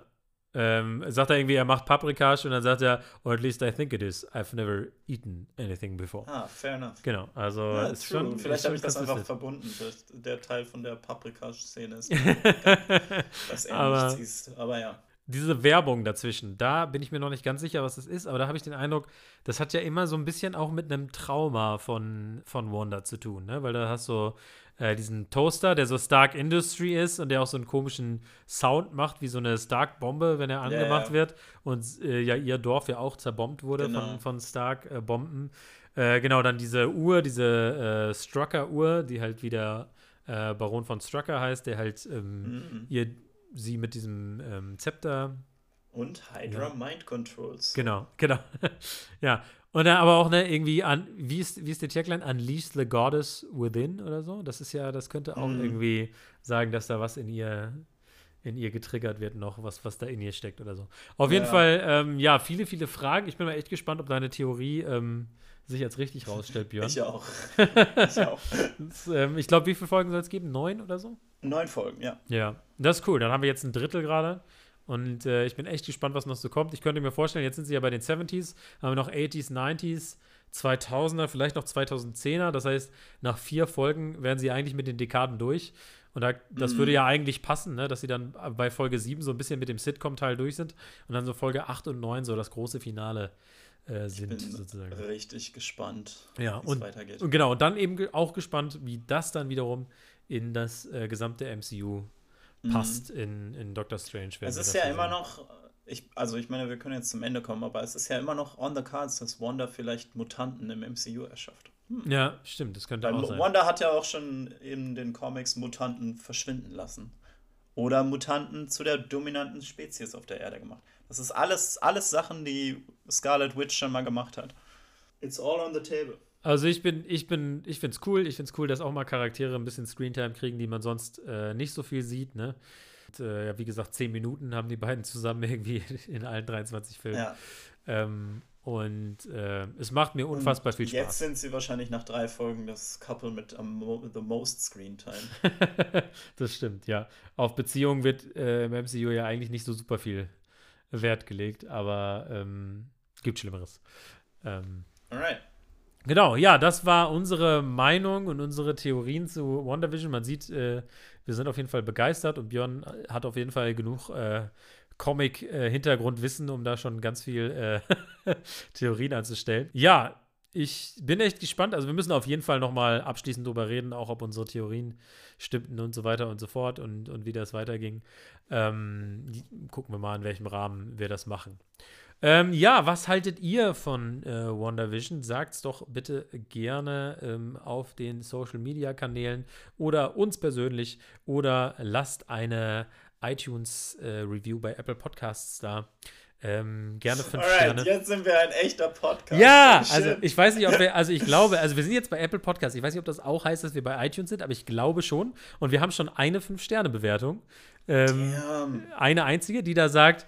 ähm, sagt er irgendwie, er macht Paprikasch und dann sagt er, or at least I think it is. I've never eaten anything before. Ah, fair enough. Genau, also ja, ist schon. Vielleicht habe ich das einfach verbunden, dass der Teil von der Paprikasch-Szene ist, dass er aber, nichts isst. Aber ja diese Werbung dazwischen, da bin ich mir noch nicht ganz sicher, was das ist, aber da habe ich den Eindruck, das hat ja immer so ein bisschen auch mit einem Trauma von, von Wanda zu tun, ne? Weil da hast du äh, diesen Toaster, der so Stark Industry ist und der auch so einen komischen Sound macht, wie so eine Stark-Bombe, wenn er angemacht yeah. wird. Und äh, ja, ihr Dorf ja auch zerbombt wurde genau. von, von Stark-Bomben. Äh, genau, dann diese Uhr, diese äh, Strucker-Uhr, die halt wieder äh, Baron von Strucker heißt, der halt ähm, mm -mm. ihr sie mit diesem ähm, Zepter. Und Hydra ja. Mind Controls. Genau, genau. ja. Und dann aber auch, ne, irgendwie an, wie ist, wie ist der Tagline? Unleash the Goddess Within oder so? Das ist ja, das könnte auch mm. irgendwie sagen, dass da was in ihr, in ihr getriggert wird noch, was, was da in ihr steckt oder so. Auf ja. jeden Fall, ähm, ja, viele, viele Fragen. Ich bin mal echt gespannt, ob deine Theorie ähm, sich als richtig rausstellt, Björn. Ich auch. ich auch. das, ähm, ich glaube, wie viele Folgen soll es geben? Neun oder so? Neun Folgen, ja. Ja, das ist cool. Dann haben wir jetzt ein Drittel gerade. Und äh, ich bin echt gespannt, was noch so kommt. Ich könnte mir vorstellen, jetzt sind sie ja bei den 70s, haben wir noch 80s, 90s, 2000er, vielleicht noch 2010er. Das heißt, nach vier Folgen wären sie eigentlich mit den Dekaden durch. Und da, das mhm. würde ja eigentlich passen, ne? dass sie dann bei Folge 7 so ein bisschen mit dem Sitcom-Teil durch sind und dann so Folge 8 und 9 so das große Finale äh, sind. Ich bin sozusagen. richtig gespannt, ja, wie es weitergeht. Und genau, und dann eben auch gespannt, wie das dann wiederum in das äh, gesamte MCU mhm. passt in, in Doctor Strange. Es ist ja immer noch, ich, also ich meine, wir können jetzt zum Ende kommen, aber es ist ja immer noch on the cards, dass Wanda vielleicht Mutanten im MCU erschafft. Hm. Ja, stimmt, das könnte Weil auch sein. Wanda hat ja auch schon in den Comics Mutanten verschwinden lassen. Oder Mutanten zu der dominanten Spezies auf der Erde gemacht. Das ist alles, alles Sachen, die Scarlet Witch schon mal gemacht hat. It's all on the table. Also ich bin, ich bin, ich finde es cool. Ich finde es cool, dass auch mal Charaktere ein bisschen Screentime kriegen, die man sonst äh, nicht so viel sieht, ne? Und, äh, ja, wie gesagt, zehn Minuten haben die beiden zusammen irgendwie in allen 23 Filmen. Ja. Ähm, und äh, es macht mir unfassbar und viel Spaß. Jetzt sind sie wahrscheinlich nach drei Folgen das Couple mit um, the most Screen Time. das stimmt, ja. Auf Beziehungen wird äh, im MCU ja eigentlich nicht so super viel Wert gelegt, aber ähm, gibt Schlimmeres. Ähm, Alright. Genau, ja, das war unsere Meinung und unsere Theorien zu WandaVision. Man sieht, äh, wir sind auf jeden Fall begeistert und Björn hat auf jeden Fall genug äh, Comic-Hintergrundwissen, um da schon ganz viel äh, Theorien anzustellen. Ja, ich bin echt gespannt. Also wir müssen auf jeden Fall nochmal abschließend drüber reden, auch ob unsere Theorien stimmten und so weiter und so fort und, und wie das weiterging. Ähm, gucken wir mal, in welchem Rahmen wir das machen. Ähm, ja, was haltet ihr von äh, WandaVision? Sagt es doch bitte gerne ähm, auf den Social Media Kanälen oder uns persönlich oder lasst eine iTunes äh, Review bei Apple Podcasts da. Ähm, gerne fünf Alright, Sterne. Jetzt sind wir ein echter Podcast. Ja, also ich weiß nicht, ob wir, also ich glaube, also wir sind jetzt bei Apple Podcasts. Ich weiß nicht, ob das auch heißt, dass wir bei iTunes sind, aber ich glaube schon. Und wir haben schon eine Fünf-Sterne-Bewertung. Ähm, eine einzige, die da sagt,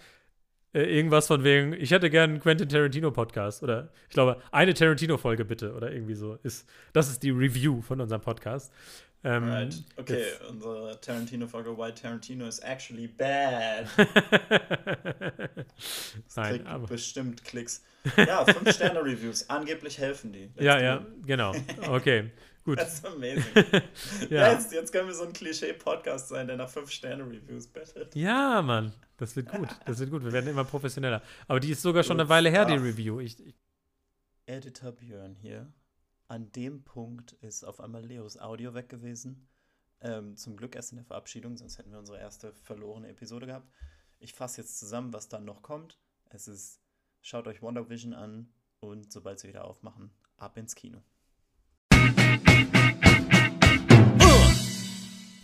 äh, irgendwas von wegen, ich hätte gern einen Quentin Tarantino Podcast oder ich glaube, eine Tarantino Folge bitte oder irgendwie so. Ist, das ist die Review von unserem Podcast. Ähm, right. Okay, jetzt. unsere Tarantino-Folge Why Tarantino is actually bad. das Nein, kriegt aber bestimmt Klicks. Ja, 5-Sterne-Reviews. Angeblich helfen die. Let's ja, ja, genau. Okay. Gut. Das ist amazing. ja. jetzt, jetzt können wir so ein Klischee-Podcast sein, der nach 5-Sterne-Reviews bettelt. Ja, Mann. Das wird gut. Das wird gut. Wir werden immer professioneller. Aber die ist sogar schon eine Weile her, die Review. Ich, ich Editor Björn hier an dem Punkt ist auf einmal Leos Audio weg gewesen. Ähm, zum Glück erst in der Verabschiedung, sonst hätten wir unsere erste verlorene Episode gehabt. Ich fasse jetzt zusammen, was dann noch kommt. Es ist, schaut euch Wonder Vision an und sobald sie wieder aufmachen, ab ins Kino. beep, beep, beep.